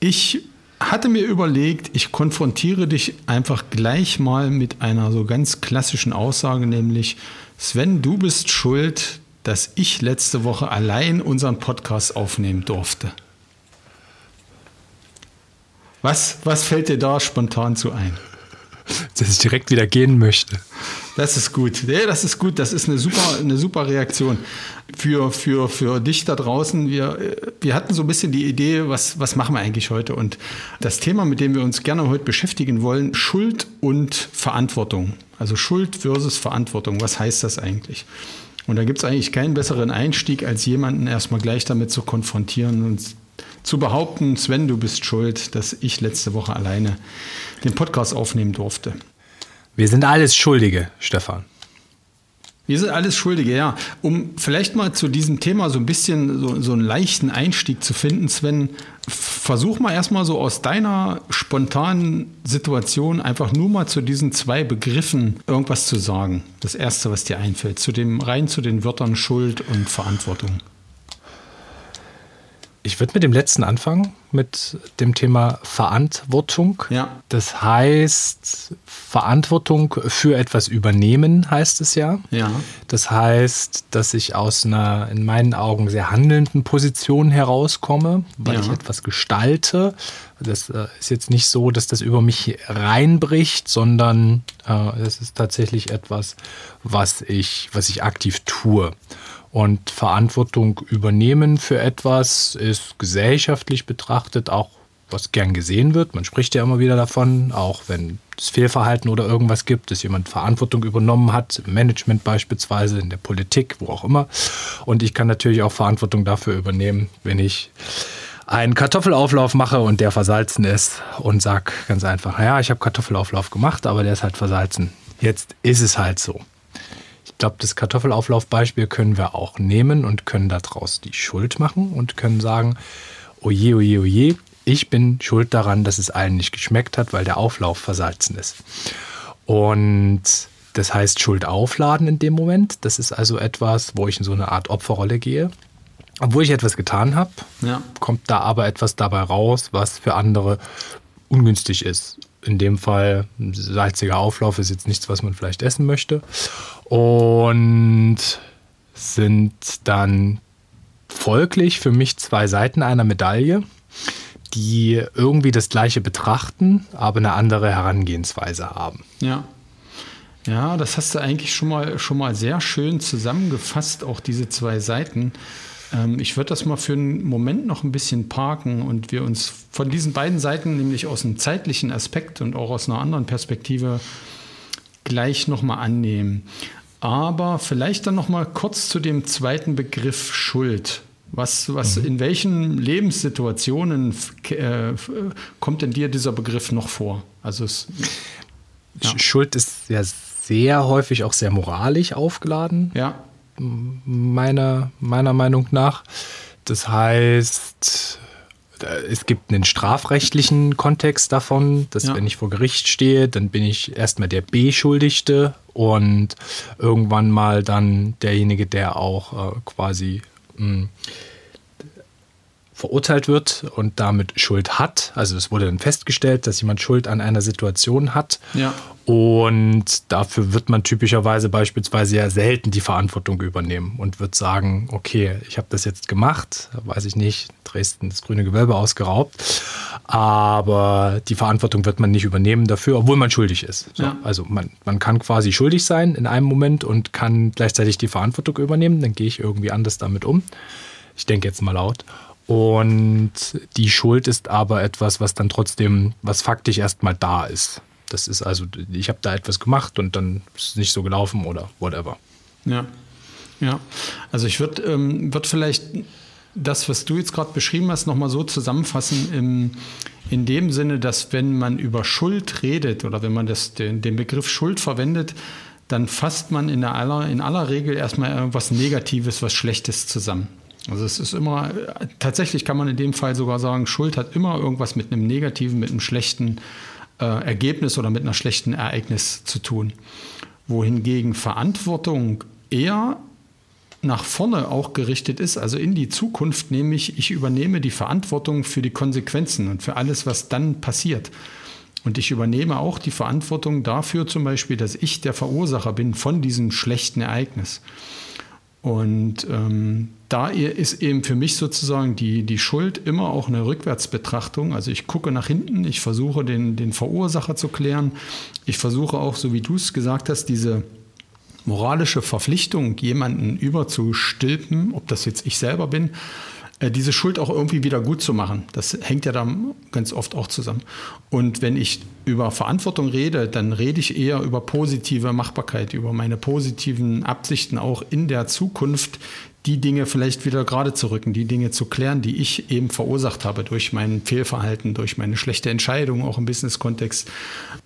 Ich hatte mir überlegt, ich konfrontiere dich einfach gleich mal mit einer so ganz klassischen Aussage, nämlich Sven, du bist schuld, dass ich letzte Woche allein unseren Podcast aufnehmen durfte. Was, was fällt dir da spontan zu ein? Dass ich direkt wieder gehen möchte. Das ist gut. Ja, das ist gut. Das ist eine super, eine super Reaktion. Für, für, für dich da draußen, wir, wir hatten so ein bisschen die Idee, was, was machen wir eigentlich heute? Und das Thema, mit dem wir uns gerne heute beschäftigen wollen, Schuld und Verantwortung. Also Schuld versus Verantwortung. Was heißt das eigentlich? Und da gibt es eigentlich keinen besseren Einstieg, als jemanden erstmal gleich damit zu konfrontieren und zu behaupten, Sven, du bist schuld, dass ich letzte Woche alleine den Podcast aufnehmen durfte. Wir sind alles Schuldige, Stefan. Wir sind alles Schuldige, ja. Um vielleicht mal zu diesem Thema so ein bisschen so, so einen leichten Einstieg zu finden, Sven, versuch mal erstmal so aus deiner spontanen Situation einfach nur mal zu diesen zwei Begriffen irgendwas zu sagen. Das erste, was dir einfällt, zu dem rein zu den Wörtern Schuld und Verantwortung. Ich würde mit dem letzten anfangen, mit dem Thema Verantwortung. Ja. Das heißt, Verantwortung für etwas übernehmen, heißt es ja. Ja. Das heißt, dass ich aus einer in meinen Augen sehr handelnden Position herauskomme, weil Ja. ich etwas gestalte. Das äh, ist jetzt nicht so, dass das über mich reinbricht, sondern äh, es ist tatsächlich etwas, was ich, was ich aktiv tue. Und Verantwortung übernehmen für etwas ist gesellschaftlich betrachtet auch was gern gesehen wird. Man spricht ja immer wieder davon, auch wenn es Fehlverhalten oder irgendwas gibt, dass jemand Verantwortung übernommen hat, im Management beispielsweise, in der Politik, wo auch immer. Und ich kann natürlich auch Verantwortung dafür übernehmen, wenn ich einen Kartoffelauflauf mache und der versalzen ist und sag ganz einfach, ja, ich habe Kartoffelauflauf gemacht, aber der ist halt versalzen. Jetzt ist es halt so. Ich glaube, das Kartoffelauflaufbeispiel können wir auch nehmen und können daraus die Schuld machen und können sagen, oje, oje, oje, ich bin schuld daran, dass es allen nicht geschmeckt hat, weil der Auflauf versalzen ist. Und das heißt Schuld aufladen in dem Moment. Das ist also etwas, wo ich in so eine Art Opferrolle gehe. Obwohl ich etwas getan habe, Ja. kommt da aber etwas dabei raus, was für andere ungünstig ist. In dem Fall salziger Auflauf ist jetzt nichts, was man vielleicht essen möchte. Und sind dann folglich für mich zwei Seiten einer Medaille, die irgendwie das gleiche betrachten, aber eine andere Herangehensweise haben. Ja. Ja, das hast du eigentlich schon mal, schon mal sehr schön zusammengefasst, auch diese zwei Seiten. Ähm, ich würde das mal für einen Moment noch ein bisschen parken und wir uns von diesen beiden Seiten, nämlich aus einem zeitlichen Aspekt und auch aus einer anderen Perspektive, gleich nochmal annehmen. Aber vielleicht dann nochmal kurz zu dem zweiten Begriff Schuld. Was, was in welchen Lebenssituationen äh, kommt denn dir dieser Begriff noch vor? Also es, Ja. Schuld ist ja sehr häufig auch sehr moralisch aufgeladen. ja, meiner, meiner Meinung nach. Das heißt, es gibt einen strafrechtlichen Kontext davon, dass Ja. wenn ich vor Gericht stehe, dann bin ich erstmal der Beschuldigte und irgendwann mal dann derjenige, der auch äh, quasi mh, verurteilt wird und damit Schuld hat. Also es wurde dann festgestellt, dass jemand Schuld an einer Situation hat. Ja. Und dafür wird man typischerweise beispielsweise ja selten die Verantwortung übernehmen und wird sagen, okay, ich habe das jetzt gemacht, weiß ich nicht, Dresden das grüne Gewölbe ausgeraubt, aber die Verantwortung wird man nicht übernehmen dafür, obwohl man schuldig ist. So, Ja. Also man, man kann quasi schuldig sein in einem Moment und kann gleichzeitig die Verantwortung übernehmen, dann gehe ich irgendwie anders damit um. Ich denke jetzt mal laut. Und die Schuld ist aber etwas, was dann trotzdem, was faktisch erstmal da ist. Das ist also, ich habe da etwas gemacht und dann ist es nicht so gelaufen oder whatever. Ja, ja. Also ich würde ähm, würd vielleicht das, was du jetzt gerade beschrieben hast, nochmal so zusammenfassen im, in dem Sinne, dass wenn man über Schuld redet oder wenn man das, den, den Begriff Schuld verwendet, dann fasst man in, aller, in aller Regel erstmal irgendwas Negatives, was Schlechtes zusammen. Also es ist immer, tatsächlich kann man in dem Fall sogar sagen, Schuld hat immer irgendwas mit einem negativen, mit einem schlechten äh, Ergebnis oder mit einer schlechten Ereignis zu tun. Wohingegen Verantwortung eher nach vorne auch gerichtet ist, also in die Zukunft, nämlich ich übernehme die Verantwortung für die Konsequenzen und für alles, was dann passiert. Und ich übernehme auch die Verantwortung dafür zum Beispiel, dass ich der Verursacher bin von diesem schlechten Ereignis. Und ähm, da ist eben für mich sozusagen die, die Schuld immer auch eine Rückwärtsbetrachtung. Also ich gucke nach hinten, ich versuche den, den Verursacher zu klären. Ich versuche auch, so wie du es gesagt hast, diese moralische Verpflichtung, jemanden überzustülpen, ob das jetzt ich selber bin, äh, diese Schuld auch irgendwie wieder gut zu machen. Das hängt ja dann ganz oft auch zusammen. Und wenn ich über Verantwortung rede, dann rede ich eher über positive Machbarkeit, über meine positiven Absichten auch in der Zukunft, die Dinge vielleicht wieder gerade zu rücken, die Dinge zu klären, die ich eben verursacht habe durch mein Fehlverhalten, durch meine schlechte Entscheidung, auch im Business-Kontext.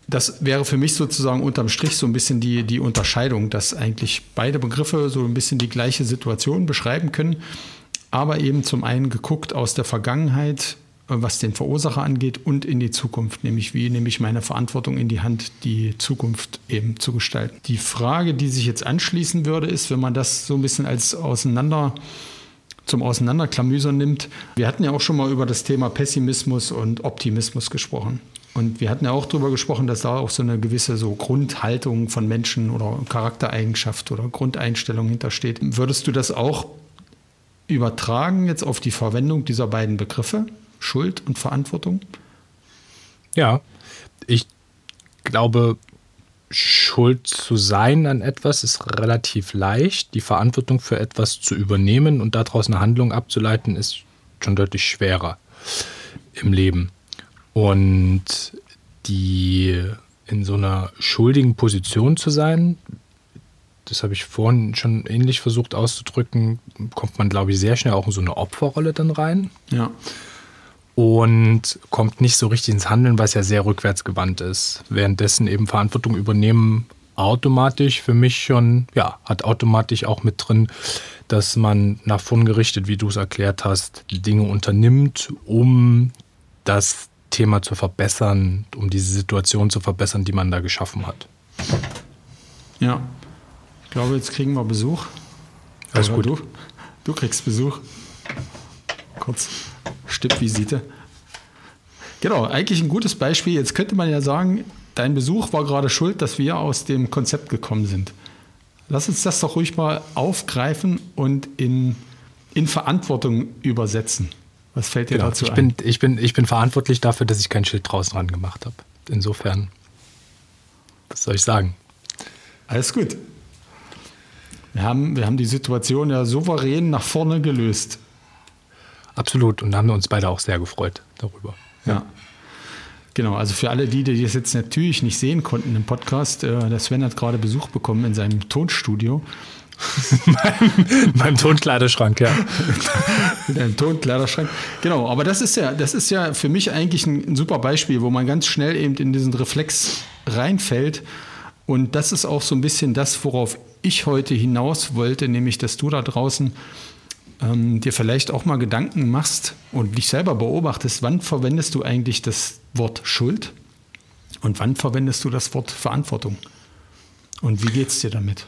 Das wäre für mich sozusagen unterm Strich so ein bisschen die, die Unterscheidung, dass eigentlich beide Begriffe so ein bisschen die gleiche Situation beschreiben können, aber eben zum einen geguckt aus der Vergangenheit, was den Verursacher angeht und in die Zukunft, nämlich wie nehme ich meine Verantwortung in die Hand, die Zukunft eben zu gestalten. Die Frage, die sich jetzt anschließen würde, ist, wenn man das so ein bisschen als auseinander zum Auseinanderklamüsern nimmt. Wir hatten ja auch schon mal über das Thema Pessimismus und Optimismus gesprochen. Und wir hatten ja auch darüber gesprochen, dass da auch so eine gewisse so Grundhaltung von Menschen oder Charaktereigenschaft oder Grundeinstellung hintersteht. Würdest du das auch übertragen jetzt auf die Verwendung dieser beiden Begriffe? Schuld und Verantwortung? Ja, ich glaube, schuld zu sein an etwas ist relativ leicht. Die Verantwortung für etwas zu übernehmen und daraus eine Handlung abzuleiten, ist schon deutlich schwerer im Leben. Und die in so einer schuldigen Position zu sein, das habe ich vorhin schon ähnlich versucht auszudrücken, kommt man, glaube ich, sehr schnell auch in so eine Opferrolle dann rein. Ja und kommt nicht so richtig ins Handeln, was ja sehr rückwärtsgewandt ist. Währenddessen eben Verantwortung übernehmen automatisch für mich schon, ja, hat automatisch auch mit drin, dass man nach vorn gerichtet, wie du es erklärt hast, Dinge unternimmt, um das Thema zu verbessern, um diese Situation zu verbessern, die man da geschaffen hat. Ja, ich glaube, jetzt kriegen wir Besuch. Alles gut. Du, du kriegst Besuch. Kurz. Stippvisite. Genau, eigentlich ein gutes Beispiel. Jetzt könnte man ja sagen, dein Besuch war gerade schuld, dass wir aus dem Konzept gekommen sind. Lass uns das doch ruhig mal aufgreifen und in, in Verantwortung übersetzen. Was fällt dir genau, dazu ich ein? Bin, ich, bin, ich bin verantwortlich dafür, dass ich kein Schild draußen dran gemacht habe. Insofern, was soll ich sagen? Alles gut. Wir haben, wir haben die Situation ja souverän nach vorne gelöst. Absolut. Und da haben wir uns beide auch sehr gefreut darüber. Ja. Genau, also für alle die, die das jetzt natürlich nicht sehen konnten im Podcast, äh, der Sven hat gerade Besuch bekommen in seinem Tonstudio. meinem, meinem Tonkleiderschrank, ja. in einem Tonkleiderschrank. Genau, aber das ist ja, das ist ja für mich eigentlich ein, ein super Beispiel, wo man ganz schnell eben in diesen Reflex reinfällt. Und das ist auch so ein bisschen das, worauf ich heute hinaus wollte, nämlich dass du da draußen ähm, dir vielleicht auch mal Gedanken machst und dich selber beobachtest, wann verwendest du eigentlich das Wort Schuld und wann verwendest du das Wort Verantwortung? Und wie geht es dir damit?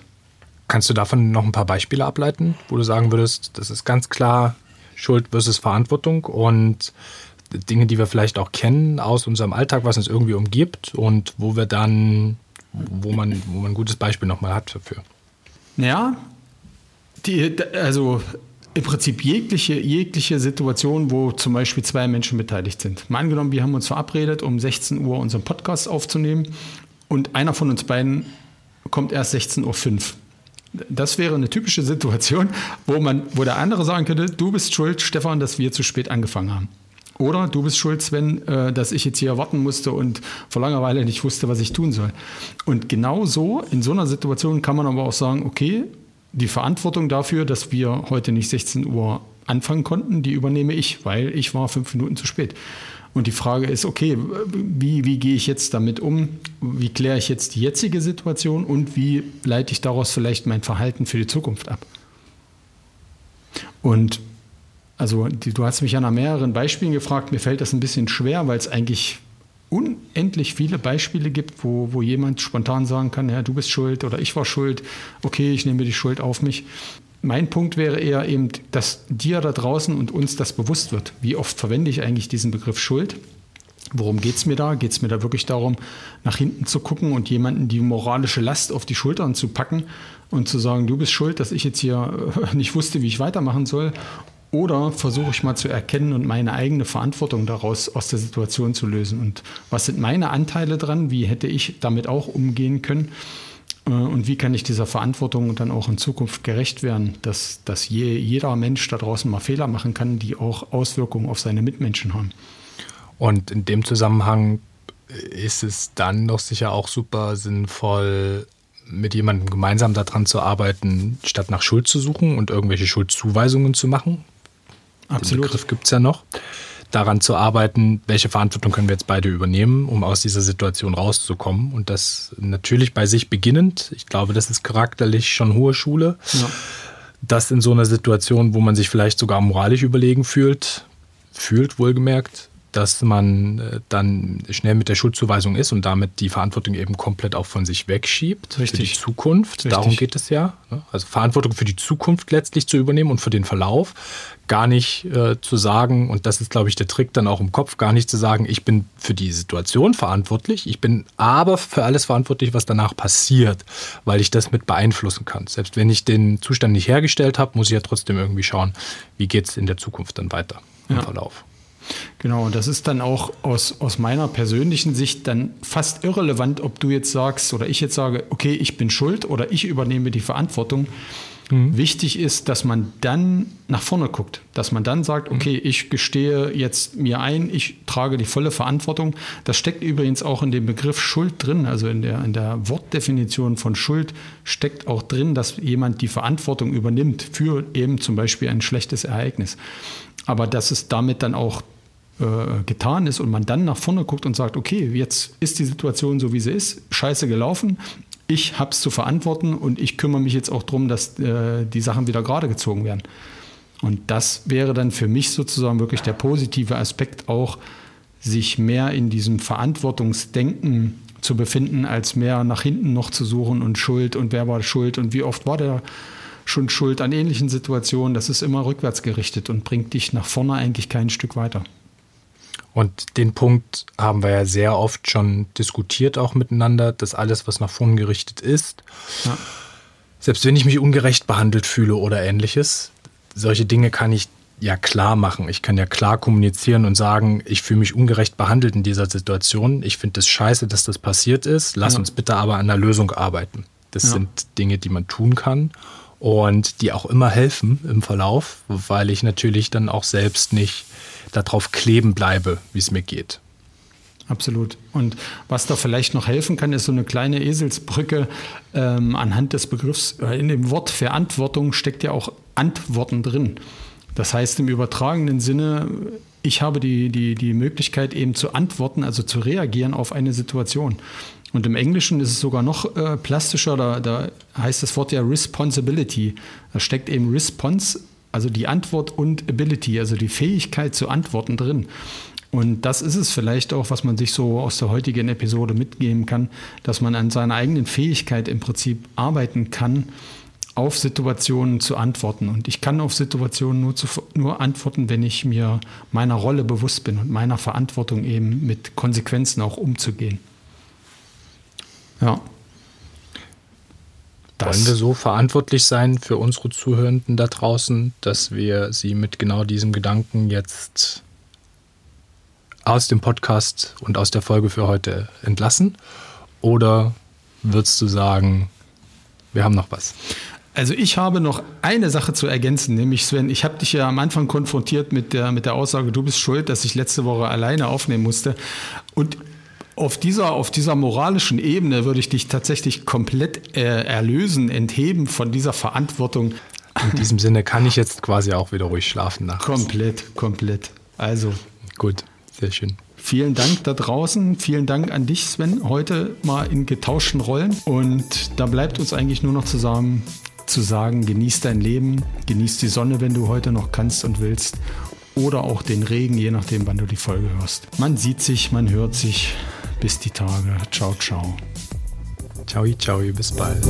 Kannst du davon noch ein paar Beispiele ableiten, wo du sagen würdest, das ist ganz klar Schuld versus Verantwortung und Dinge, die wir vielleicht auch kennen aus unserem Alltag, was uns irgendwie umgibt und wo wir dann, wo man, wo man ein gutes Beispiel nochmal hat dafür. Ja, die, also im Prinzip jegliche, jegliche Situation, wo zum Beispiel zwei Menschen beteiligt sind. Mal angenommen, wir haben uns verabredet, um 16 Uhr unseren Podcast aufzunehmen und einer von uns beiden kommt erst 16.05 Uhr. Das wäre eine typische Situation, wo, man, wo der andere sagen könnte, du bist schuld, Stefan, dass wir zu spät angefangen haben. Oder du bist schuld, Sven, äh, dass ich jetzt hier warten musste und vor Langeweile nicht wusste, was ich tun soll. Und genau so, in so einer Situation kann man aber auch sagen, okay, die Verantwortung dafür, dass wir heute nicht 16 Uhr anfangen konnten, die übernehme ich, weil ich war fünf Minuten zu spät. Und die Frage ist, okay, wie, wie gehe ich jetzt damit um? Wie kläre ich jetzt die jetzige Situation und wie leite ich daraus vielleicht mein Verhalten für die Zukunft ab? Und also die, du hast mich ja nach mehreren Beispielen gefragt. Mir fällt das ein bisschen schwer, weil es eigentlich unendlich viele Beispiele gibt, wo, wo jemand spontan sagen kann, ja, du bist schuld oder ich war schuld, okay, ich nehme die Schuld auf mich. Mein Punkt wäre eher eben, dass dir da draußen und uns das bewusst wird. Wie oft verwende ich eigentlich diesen Begriff Schuld? Worum geht es mir da? Geht es mir da wirklich darum, nach hinten zu gucken und jemanden die moralische Last auf die Schultern zu packen und zu sagen, du bist schuld, dass ich jetzt hier nicht wusste, wie ich weitermachen soll? Oder versuche ich mal zu erkennen und meine eigene Verantwortung daraus aus der Situation zu lösen? Und was sind meine Anteile dran? Wie hätte ich damit auch umgehen können? Äh, und wie kann ich dieser Verantwortung dann auch in Zukunft gerecht werden, dass, dass je, jeder Mensch da draußen mal Fehler machen kann, die auch Auswirkungen auf seine Mitmenschen haben? Und in dem Zusammenhang ist es dann doch sicher auch super sinnvoll, mit jemandem gemeinsam daran zu arbeiten, statt nach Schuld zu suchen und irgendwelche Schuldzuweisungen zu machen. Absolut. Den Begriff gibt es ja noch. Daran zu arbeiten, welche Verantwortung können wir jetzt beide übernehmen, um aus dieser Situation rauszukommen. Und das natürlich bei sich beginnend. Ich glaube, das ist charakterlich schon hohe Schule. Ja. Das in so einer Situation, wo man sich vielleicht sogar moralisch überlegen fühlt, fühlt wohlgemerkt, dass man äh, dann schnell mit der Schuldzuweisung ist und damit die Verantwortung eben komplett auch von sich wegschiebt Richtig. für die Zukunft. Richtig. Darum geht es ja. Ne? Also Verantwortung für die Zukunft letztlich zu übernehmen und für den Verlauf. Gar nicht äh, zu sagen, und das ist, glaube ich, der Trick dann auch im Kopf, gar nicht zu sagen, ich bin für die Situation verantwortlich, ich bin aber für alles verantwortlich, was danach passiert, weil ich das mit beeinflussen kann. Selbst wenn ich den Zustand nicht hergestellt habe, muss ich ja trotzdem irgendwie schauen, wie geht es in der Zukunft dann weiter im ja. Verlauf. Genau, das ist dann auch aus, aus meiner persönlichen Sicht dann fast irrelevant, ob du jetzt sagst oder ich jetzt sage, okay, ich bin schuld oder ich übernehme die Verantwortung. Mhm. Wichtig ist, dass man dann nach vorne guckt, dass man dann sagt, mhm. okay, ich gestehe jetzt mir ein, ich trage die volle Verantwortung. Das steckt übrigens auch in dem Begriff Schuld drin, also in der, in der Wortdefinition von Schuld steckt auch drin, dass jemand die Verantwortung übernimmt für eben zum Beispiel ein schlechtes Ereignis. Aber dass es damit dann auch äh, getan ist und man dann nach vorne guckt und sagt, okay, jetzt ist die Situation so, wie sie ist, scheiße gelaufen, ich habe es zu verantworten und ich kümmere mich jetzt auch darum, dass äh, die Sachen wieder gerade gezogen werden. Und das wäre dann für mich sozusagen wirklich der positive Aspekt auch, sich mehr in diesem Verantwortungsdenken zu befinden, als mehr nach hinten noch zu suchen und Schuld und wer war schuld und wie oft war der schon schuld an ähnlichen Situationen. Das ist immer rückwärts gerichtet und bringt dich nach vorne eigentlich kein Stück weiter. Und den Punkt haben wir ja sehr oft schon diskutiert auch miteinander, dass alles, was nach vorn gerichtet ist, ja. selbst wenn ich mich ungerecht behandelt fühle oder ähnliches, solche Dinge kann ich ja klar machen. Ich kann ja klar kommunizieren und sagen, ich fühle mich ungerecht behandelt in dieser Situation. Ich finde es das scheiße, dass das passiert ist. Lass ja. uns bitte aber an der Lösung arbeiten. Das ja. sind Dinge, die man tun kann und die auch immer helfen im Verlauf, weil ich natürlich dann auch selbst nicht darauf kleben bleibe, wie es mir geht. Absolut. Und was da vielleicht noch helfen kann, ist so eine kleine Eselsbrücke ähm, anhand des Begriffs. Äh, in dem Wort Verantwortung steckt ja auch Antworten drin. Das heißt im übertragenen Sinne, ich habe die, die, die Möglichkeit eben zu antworten, also zu reagieren auf eine Situation. Und im Englischen ist es sogar noch äh, plastischer, da, da heißt das Wort ja Responsibility. Da steckt eben Response also die Antwort und Ability, also die Fähigkeit zu antworten drin. Und das ist es vielleicht auch, was man sich so aus der heutigen Episode mitgeben kann, dass man an seiner eigenen Fähigkeit im Prinzip arbeiten kann, auf Situationen zu antworten. Und ich kann auf Situationen nur, zu, nur antworten, wenn ich mir meiner Rolle bewusst bin und meiner Verantwortung eben mit Konsequenzen auch umzugehen. Ja. Das Wollen wir so verantwortlich sein für unsere Zuhörenden da draußen, dass wir sie mit genau diesem Gedanken jetzt aus dem Podcast und aus der Folge für heute entlassen? Oder würdest du sagen, wir haben noch was? Also ich habe noch eine Sache zu ergänzen, nämlich Sven, ich habe dich ja am Anfang konfrontiert mit der, mit der Aussage, du bist schuld, dass ich letzte Woche alleine aufnehmen musste. Und auf dieser, auf dieser moralischen Ebene würde ich dich tatsächlich komplett äh, erlösen, entheben von dieser Verantwortung. In diesem Sinne kann ich jetzt quasi auch wieder ruhig schlafen nach. Komplett, komplett. Also. Gut, sehr schön. Vielen Dank da draußen. Vielen Dank an dich, Sven, heute mal in getauschten Rollen. Und da bleibt uns eigentlich nur noch zusammen zu sagen, genieß dein Leben, genieß die Sonne, wenn du heute noch kannst und willst. Oder auch den Regen, je nachdem, wann du die Folge hörst. Man sieht sich, man hört sich. Bis die Tage. Ciao, ciao. Ciao, ciao, bis bald.